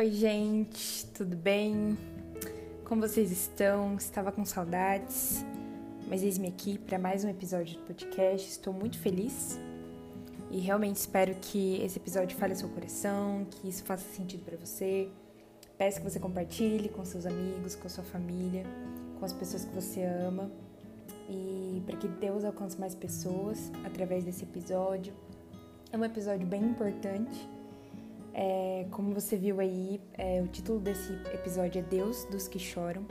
Oi, gente, tudo bem? Como vocês estão? Estava com saudades, mas eis-me aqui para mais um episódio do podcast. Estou muito feliz e realmente espero que esse episódio fale seu coração, que isso faça sentido para você. Peço que você compartilhe com seus amigos, com sua família, com as pessoas que você ama e para que Deus alcance mais pessoas através desse episódio. É um episódio bem importante é, como você viu aí, é, o título desse episódio é Deus dos que choram.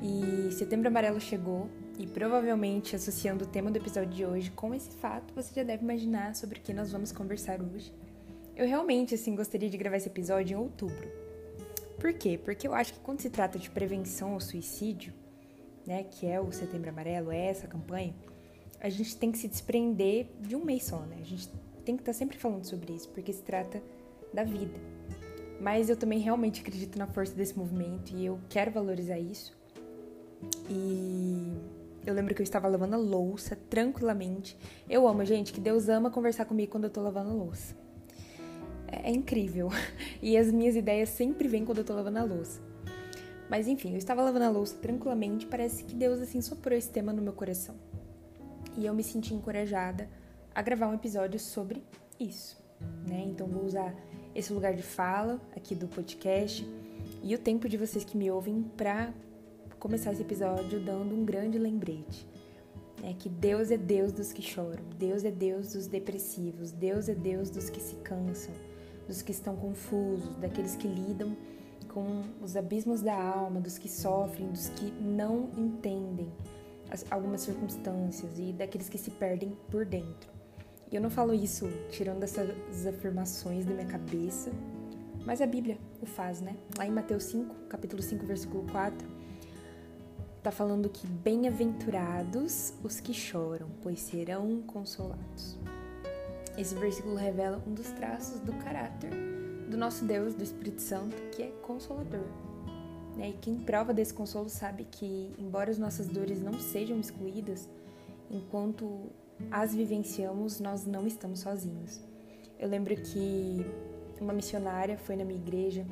E Setembro Amarelo chegou, e provavelmente associando o tema do episódio de hoje com esse fato, você já deve imaginar sobre o que nós vamos conversar hoje. Eu realmente, assim, gostaria de gravar esse episódio em outubro. Por quê? Porque eu acho que quando se trata de prevenção ao suicídio, né, que é o Setembro Amarelo, é essa campanha, a gente tem que se desprender de um mês só, né? A gente tem que estar sempre falando sobre isso, porque se trata da vida. Mas eu também realmente acredito na força desse movimento e eu quero valorizar isso. E eu lembro que eu estava lavando a louça tranquilamente. Eu amo, gente, que Deus ama conversar comigo quando eu tô lavando a louça. É, é incrível. E as minhas ideias sempre vêm quando eu tô lavando a louça. Mas enfim, eu estava lavando a louça tranquilamente, parece que Deus assim soprou esse tema no meu coração. E eu me senti encorajada a gravar um episódio sobre isso, né? Então vou usar esse lugar de fala aqui do podcast e o tempo de vocês que me ouvem para começar esse episódio dando um grande lembrete. É que Deus é Deus dos que choram, Deus é Deus dos depressivos, Deus é Deus dos que se cansam, dos que estão confusos, daqueles que lidam com os abismos da alma, dos que sofrem, dos que não entendem as, algumas circunstâncias e daqueles que se perdem por dentro. E eu não falo isso tirando essas afirmações da minha cabeça, mas a Bíblia o faz, né? Lá em Mateus 5, capítulo 5, versículo 4, tá falando que bem-aventurados os que choram, pois serão consolados. Esse versículo revela um dos traços do caráter do nosso Deus, do Espírito Santo, que é consolador. Né? E quem prova desse consolo sabe que, embora as nossas dores não sejam excluídas, enquanto as vivenciamos, nós não estamos sozinhos. Eu lembro que uma missionária foi na minha igreja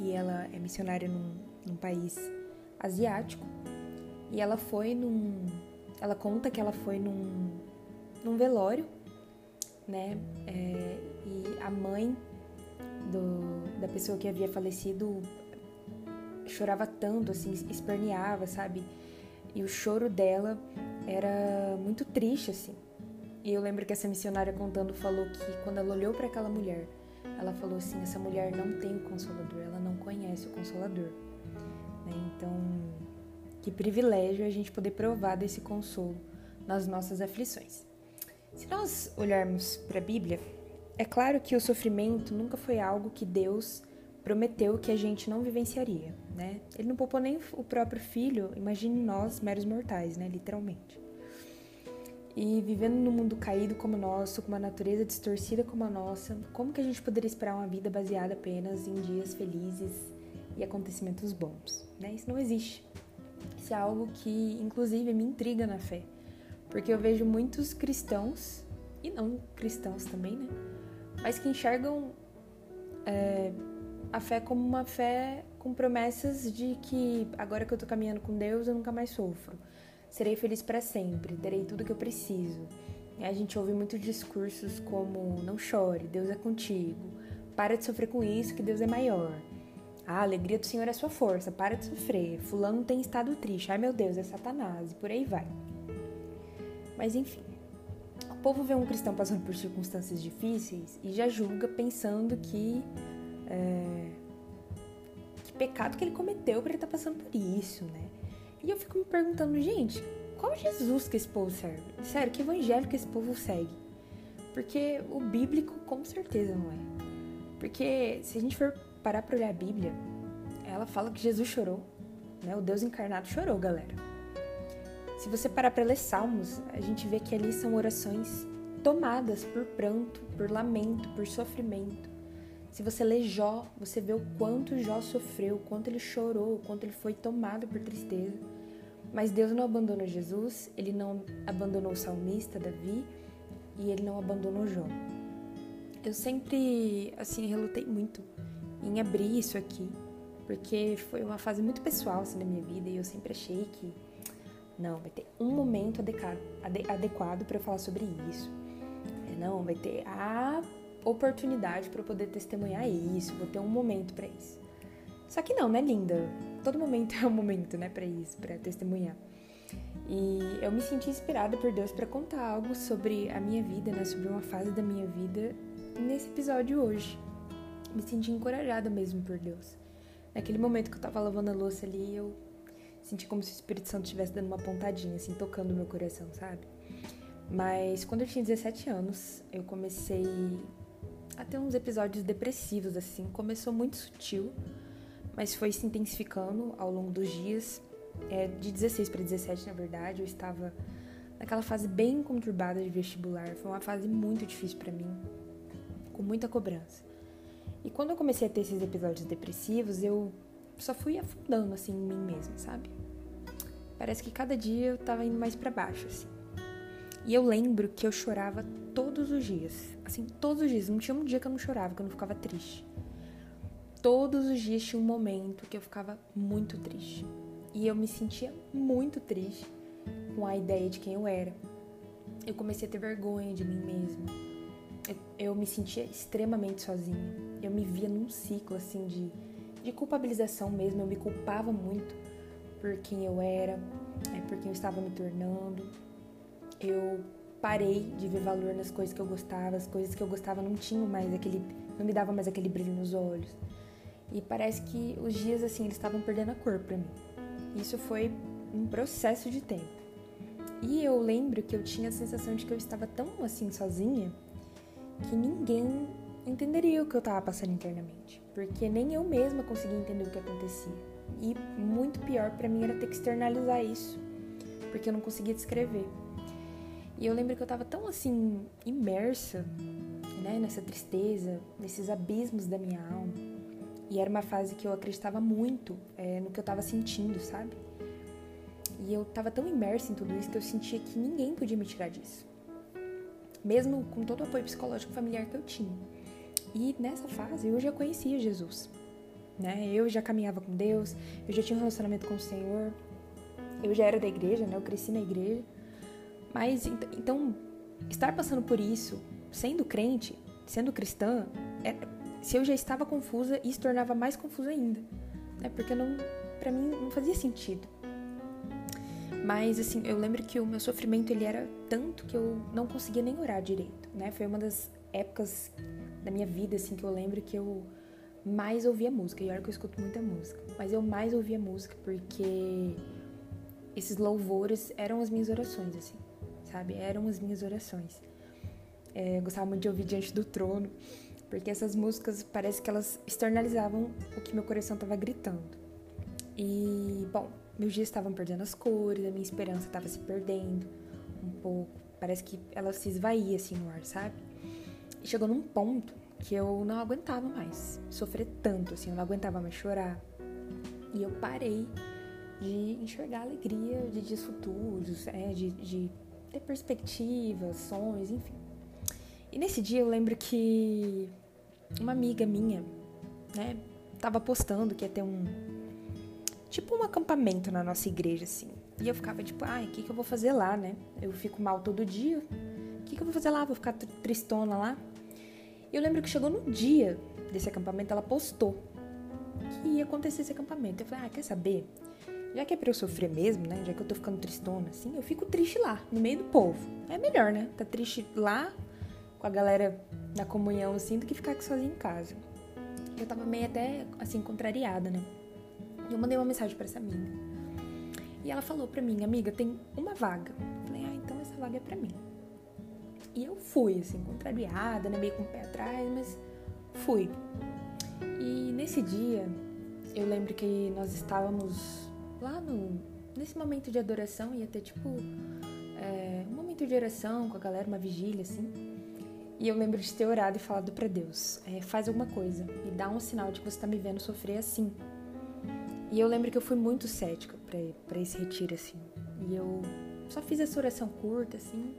e ela é missionária num, num país asiático e ela foi num. Ela conta que ela foi num, num velório, né? É, e a mãe do, da pessoa que havia falecido chorava tanto, assim, esperneava, sabe? E o choro dela era muito triste, assim. E eu lembro que essa missionária contando falou que quando ela olhou para aquela mulher, ela falou assim: essa mulher não tem o consolador, ela não conhece o consolador. Né? Então, que privilégio a gente poder provar desse consolo nas nossas aflições. Se nós olharmos para a Bíblia, é claro que o sofrimento nunca foi algo que Deus prometeu que a gente não vivenciaria, né? Ele não poupou nem o próprio filho, imagine nós, meros mortais, né? Literalmente. E vivendo num mundo caído como o nosso, com uma natureza distorcida como a nossa, como que a gente poderia esperar uma vida baseada apenas em dias felizes e acontecimentos bons? Né? Isso não existe. Isso é algo que, inclusive, me intriga na fé, porque eu vejo muitos cristãos, e não cristãos também, né? Mas que enxergam é, a fé como uma fé com promessas de que agora que eu tô caminhando com Deus, eu nunca mais sofro. Serei feliz para sempre, terei tudo que eu preciso. A gente ouve muitos discursos como não chore, Deus é contigo. Para de sofrer com isso, que Deus é maior. A alegria do Senhor é sua força, para de sofrer. Fulano tem estado triste. Ai meu Deus, é Satanás, e por aí vai. Mas enfim, o povo vê um cristão passando por circunstâncias difíceis e já julga pensando que é, que pecado que ele cometeu para ele estar tá passando por isso, né? E eu fico me perguntando, gente, qual Jesus que esse povo serve? Sério, que evangelho que esse povo segue? Porque o bíblico com certeza não é. Porque se a gente for parar para olhar a Bíblia, ela fala que Jesus chorou, né? O Deus encarnado chorou, galera. Se você parar para ler Salmos, a gente vê que ali são orações tomadas por pranto, por lamento, por sofrimento. Se você lê Jó, você vê o quanto Jó sofreu, o quanto ele chorou, o quanto ele foi tomado por tristeza. Mas Deus não abandonou Jesus, ele não abandonou o salmista Davi e ele não abandonou Jó. Eu sempre, assim, relutei muito em abrir isso aqui, porque foi uma fase muito pessoal assim, da minha vida e eu sempre achei que não, vai ter um momento adequado, adequado para eu falar sobre isso. É, não, vai ter a oportunidade para poder testemunhar isso, vou ter um momento para isso. Só que não, né, linda? Todo momento é um momento, né, para isso, para testemunhar. E eu me senti inspirada por Deus para contar algo sobre a minha vida, né, sobre uma fase da minha vida nesse episódio hoje. Me senti encorajada mesmo por Deus. Naquele momento que eu tava lavando a louça ali, eu senti como se o Espírito Santo estivesse dando uma pontadinha, assim, tocando meu coração, sabe? Mas quando eu tinha 17 anos, eu comecei a ter uns episódios depressivos, assim. Começou muito sutil, mas foi se intensificando ao longo dos dias. É, de 16 para 17, na verdade, eu estava naquela fase bem conturbada de vestibular. Foi uma fase muito difícil para mim, com muita cobrança. E quando eu comecei a ter esses episódios depressivos, eu só fui afundando assim em mim mesma, sabe? Parece que cada dia eu tava indo mais para baixo, assim. E eu lembro que eu chorava todos os dias. Assim, todos os dias. Não tinha um dia que eu não chorava, que eu não ficava triste. Todos os dias tinha um momento que eu ficava muito triste. E eu me sentia muito triste com a ideia de quem eu era. Eu comecei a ter vergonha de mim mesma. Eu, eu me sentia extremamente sozinha. Eu me via num ciclo assim de, de culpabilização mesmo. Eu me culpava muito por quem eu era, é, por quem eu estava me tornando. Eu parei de ver valor nas coisas que eu gostava, as coisas que eu gostava não tinham mais aquele, não me dava mais aquele brilho nos olhos. E parece que os dias assim eles estavam perdendo a cor para mim. Isso foi um processo de tempo. E eu lembro que eu tinha a sensação de que eu estava tão assim sozinha que ninguém entenderia o que eu estava passando internamente, porque nem eu mesma conseguia entender o que acontecia. E muito pior para mim era ter que externalizar isso, porque eu não conseguia descrever. E eu lembro que eu tava tão assim imersa, né, nessa tristeza, nesses abismos da minha alma. E era uma fase que eu acreditava muito é, no que eu tava sentindo, sabe? E eu tava tão imersa em tudo isso que eu sentia que ninguém podia me tirar disso. Mesmo com todo o apoio psicológico familiar que eu tinha. E nessa fase eu já conhecia Jesus né? Eu já caminhava com Deus, eu já tinha um relacionamento com o Senhor, eu já era da igreja, né? Eu cresci na igreja. Mas então, estar passando por isso, sendo crente, sendo cristã, é, se eu já estava confusa, isso tornava mais confusa ainda, né? Porque não, para mim não fazia sentido. Mas assim, eu lembro que o meu sofrimento ele era tanto que eu não conseguia nem orar direito, né? Foi uma das épocas da minha vida assim que eu lembro que eu mais ouvia música. E olha que eu escuto muita música. Mas eu mais ouvia música porque esses louvores eram as minhas orações, assim, sabe? Eram as minhas orações. É, eu gostava muito de ouvir Diante do Trono, porque essas músicas parece que elas externalizavam o que meu coração estava gritando. E, bom, meus dias estavam perdendo as cores, a minha esperança estava se perdendo um pouco. Parece que ela se esvaía assim no ar, sabe? E chegou num ponto que eu não aguentava mais sofrer tanto, assim, eu não aguentava mais chorar. E eu parei de enxergar alegria de dias futuros, é, de, de ter perspectivas, sonhos, enfim. E nesse dia eu lembro que uma amiga minha, né, tava postando que ia ter um. Tipo um acampamento na nossa igreja, assim. E eu ficava tipo, ai, o que, que eu vou fazer lá, né? Eu fico mal todo dia. O que, que eu vou fazer lá? Vou ficar tristona lá? E eu lembro que chegou no dia desse acampamento, ela postou que ia acontecer esse acampamento. Eu falei, ah, quer saber? Já que é pra eu sofrer mesmo, né? Já que eu tô ficando tristona, assim, eu fico triste lá, no meio do povo. É melhor, né? Tá triste lá, com a galera da comunhão, assim, do que ficar sozinha em casa. Eu tava meio até, assim, contrariada, né? E eu mandei uma mensagem para essa amiga. E ela falou pra mim, amiga, tem uma vaga. Eu falei, ah, então essa vaga é pra mim. E eu fui, assim, contrariada, né? Meio com o pé atrás, mas fui. E nesse dia, eu lembro que nós estávamos lá no. Nesse momento de adoração, ia ter tipo. É, um momento de oração com a galera, uma vigília, assim. E eu lembro de ter orado e falado para Deus: é, faz alguma coisa, me dá um sinal de que você tá me vendo sofrer assim. E eu lembro que eu fui muito cética para esse retiro, assim. E eu só fiz essa oração curta, assim,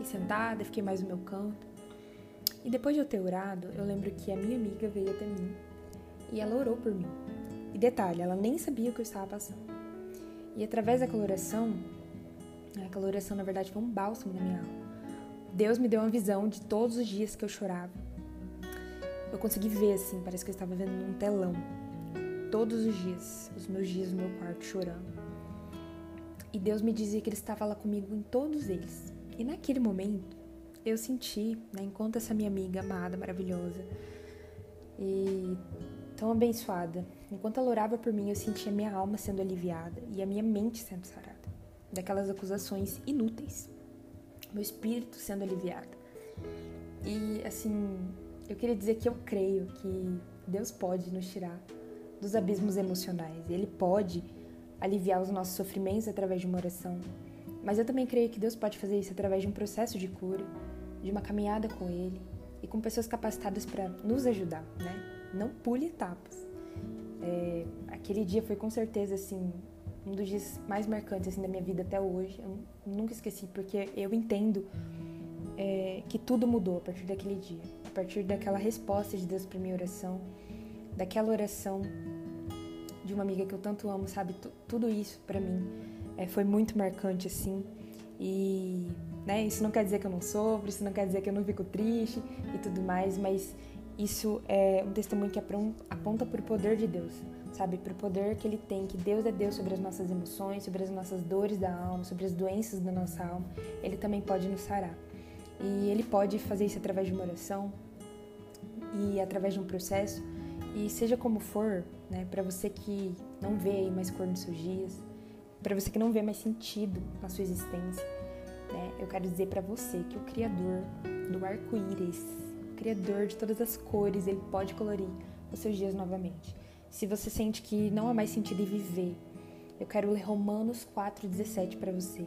Fiquei sentada, fiquei mais no meu canto. E depois de eu ter orado, eu lembro que a minha amiga veio até mim e ela orou por mim. E detalhe, ela nem sabia o que eu estava passando. E através daquela oração, aquela oração na verdade foi um bálsamo na minha alma. Deus me deu uma visão de todos os dias que eu chorava. Eu consegui ver assim, parece que eu estava vendo num telão. Todos os dias, os meus dias no meu quarto chorando. E Deus me dizia que Ele estava lá comigo em todos eles. E naquele momento, eu senti, né, enquanto essa minha amiga amada, maravilhosa e tão abençoada, enquanto ela orava por mim, eu sentia minha alma sendo aliviada e a minha mente sendo sarada daquelas acusações inúteis, meu espírito sendo aliviado. E assim, eu queria dizer que eu creio que Deus pode nos tirar dos abismos emocionais. Ele pode aliviar os nossos sofrimentos através de uma oração. Mas eu também creio que Deus pode fazer isso através de um processo de cura, de uma caminhada com Ele e com pessoas capacitadas para nos ajudar, né? Não pule etapas. É, aquele dia foi com certeza assim um dos dias mais marcantes assim da minha vida até hoje. Eu nunca esqueci porque eu entendo é, que tudo mudou a partir daquele dia, a partir daquela resposta de Deus para minha oração, daquela oração de uma amiga que eu tanto amo, sabe? T tudo isso para mim é, foi muito marcante, assim. E né, isso não quer dizer que eu não sofro, isso não quer dizer que eu não fico triste e tudo mais, mas isso é um testemunho que aponta para o poder de Deus, sabe? Para o poder que Ele tem, que Deus é Deus sobre as nossas emoções, sobre as nossas dores da alma, sobre as doenças da nossa alma. Ele também pode nos sarar. E Ele pode fazer isso através de uma oração e através de um processo. E seja como for, né, para você que não vê mais cor nos seus dias, para você que não vê mais sentido na sua existência, né, eu quero dizer para você que o Criador do arco-íris, Criador de todas as cores, ele pode colorir os seus dias novamente. Se você sente que não há mais sentido em viver, eu quero ler Romanos 4,17 para você.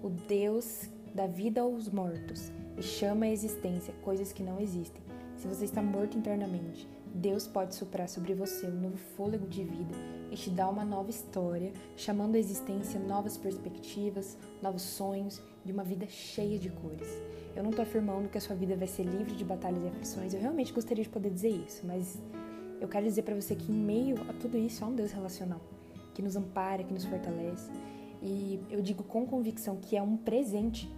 O Deus dá vida aos mortos e chama à existência coisas que não existem. Se você está morto internamente, Deus pode soprar sobre você um novo fôlego de vida e te dar uma nova história, chamando à existência novas perspectivas, novos sonhos de uma vida cheia de cores. Eu não estou afirmando que a sua vida vai ser livre de batalhas e aflições, eu realmente gostaria de poder dizer isso, mas eu quero dizer para você que em meio a tudo isso há um Deus relacional, que nos ampara, que nos fortalece. E eu digo com convicção que é um presente.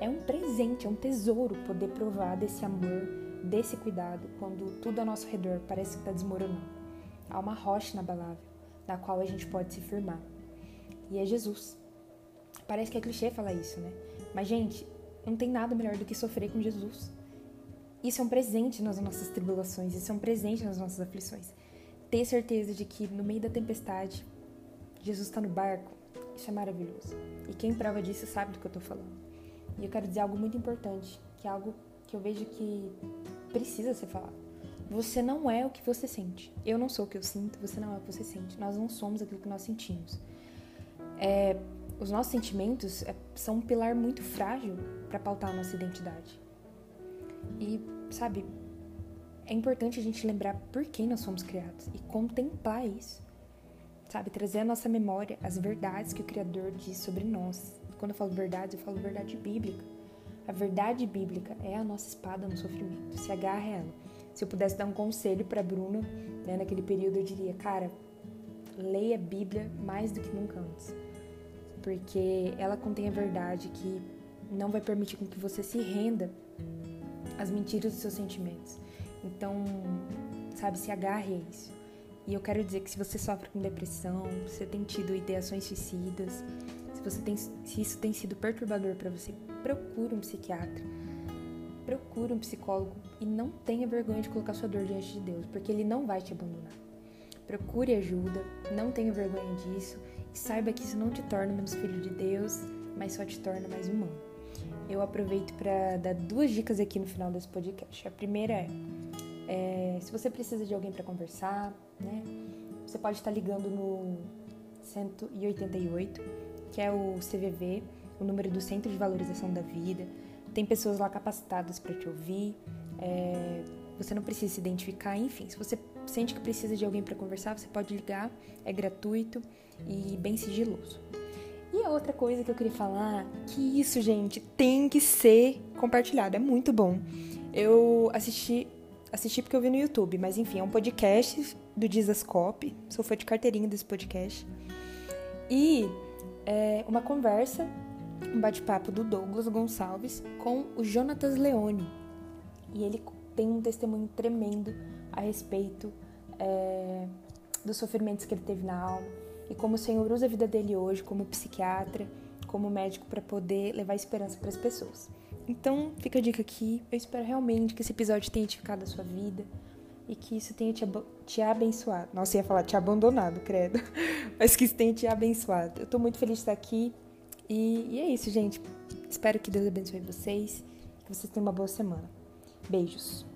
É um presente, é um tesouro poder provar desse amor desse cuidado quando tudo ao nosso redor parece que está desmoronando. Há uma rocha inabalável na qual a gente pode se firmar. E é Jesus. Parece que é clichê falar isso, né? Mas, gente, não tem nada melhor do que sofrer com Jesus. Isso é um presente nas nossas tribulações, isso é um presente nas nossas aflições. Ter certeza de que no meio da tempestade, Jesus está no barco, isso é maravilhoso. E quem prova disso sabe do que eu estou falando. E eu quero dizer algo muito importante, que é algo que eu vejo que precisa ser falado. Você não é o que você sente. Eu não sou o que eu sinto, você não é o que você sente. Nós não somos aquilo que nós sentimos. É, os nossos sentimentos é, são um pilar muito frágil para pautar a nossa identidade. E, sabe, é importante a gente lembrar por que nós somos criados e contemplar isso. Sabe, trazer à nossa memória as verdades que o Criador diz sobre nós. Quando eu falo verdade, eu falo verdade bíblica a verdade bíblica é a nossa espada no sofrimento. Se agarra ela. Se eu pudesse dar um conselho para Bruna, né, naquele período, eu diria, cara, leia a Bíblia mais do que nunca antes. Porque ela contém a verdade que não vai permitir com que você se renda às mentiras dos seus sentimentos. Então, sabe, se agarre a isso. E eu quero dizer que se você sofre com depressão, você tem tido ideações suicidas, se, você tem, se isso tem sido perturbador para você, procure um psiquiatra, procure um psicólogo e não tenha vergonha de colocar sua dor diante de Deus, porque Ele não vai te abandonar. Procure ajuda, não tenha vergonha disso e saiba que isso não te torna menos filho de Deus, mas só te torna mais humano. Eu aproveito para dar duas dicas aqui no final desse podcast. A primeira é, é se você precisa de alguém para conversar, né? Você pode estar ligando no 188, que é o CVV, o número do Centro de Valorização da Vida. Tem pessoas lá capacitadas para te ouvir. É, você não precisa se identificar, enfim. Se você sente que precisa de alguém para conversar, você pode ligar. É gratuito e bem sigiloso. E a outra coisa que eu queria falar, que isso, gente, tem que ser compartilhado. É muito bom. Eu assisti assisti porque eu vi no YouTube, mas enfim, é um podcast do Dizascope. Sou fã de carteirinha desse podcast. E é uma conversa, um bate-papo do Douglas Gonçalves com o Jonatas Leone. E ele tem um testemunho tremendo a respeito é, dos sofrimentos que ele teve na alma e como o Senhor usa a vida dele hoje como psiquiatra, como médico para poder levar esperança para as pessoas. Então, fica a dica aqui. Eu espero realmente que esse episódio tenha edificado a sua vida e que isso tenha te, te abençoado. Nossa, ia falar te abandonado, credo. Mas que isso tenha te abençoado. Eu tô muito feliz de estar aqui. E, e é isso, gente. Espero que Deus abençoe vocês. Que vocês tenham uma boa semana. Beijos.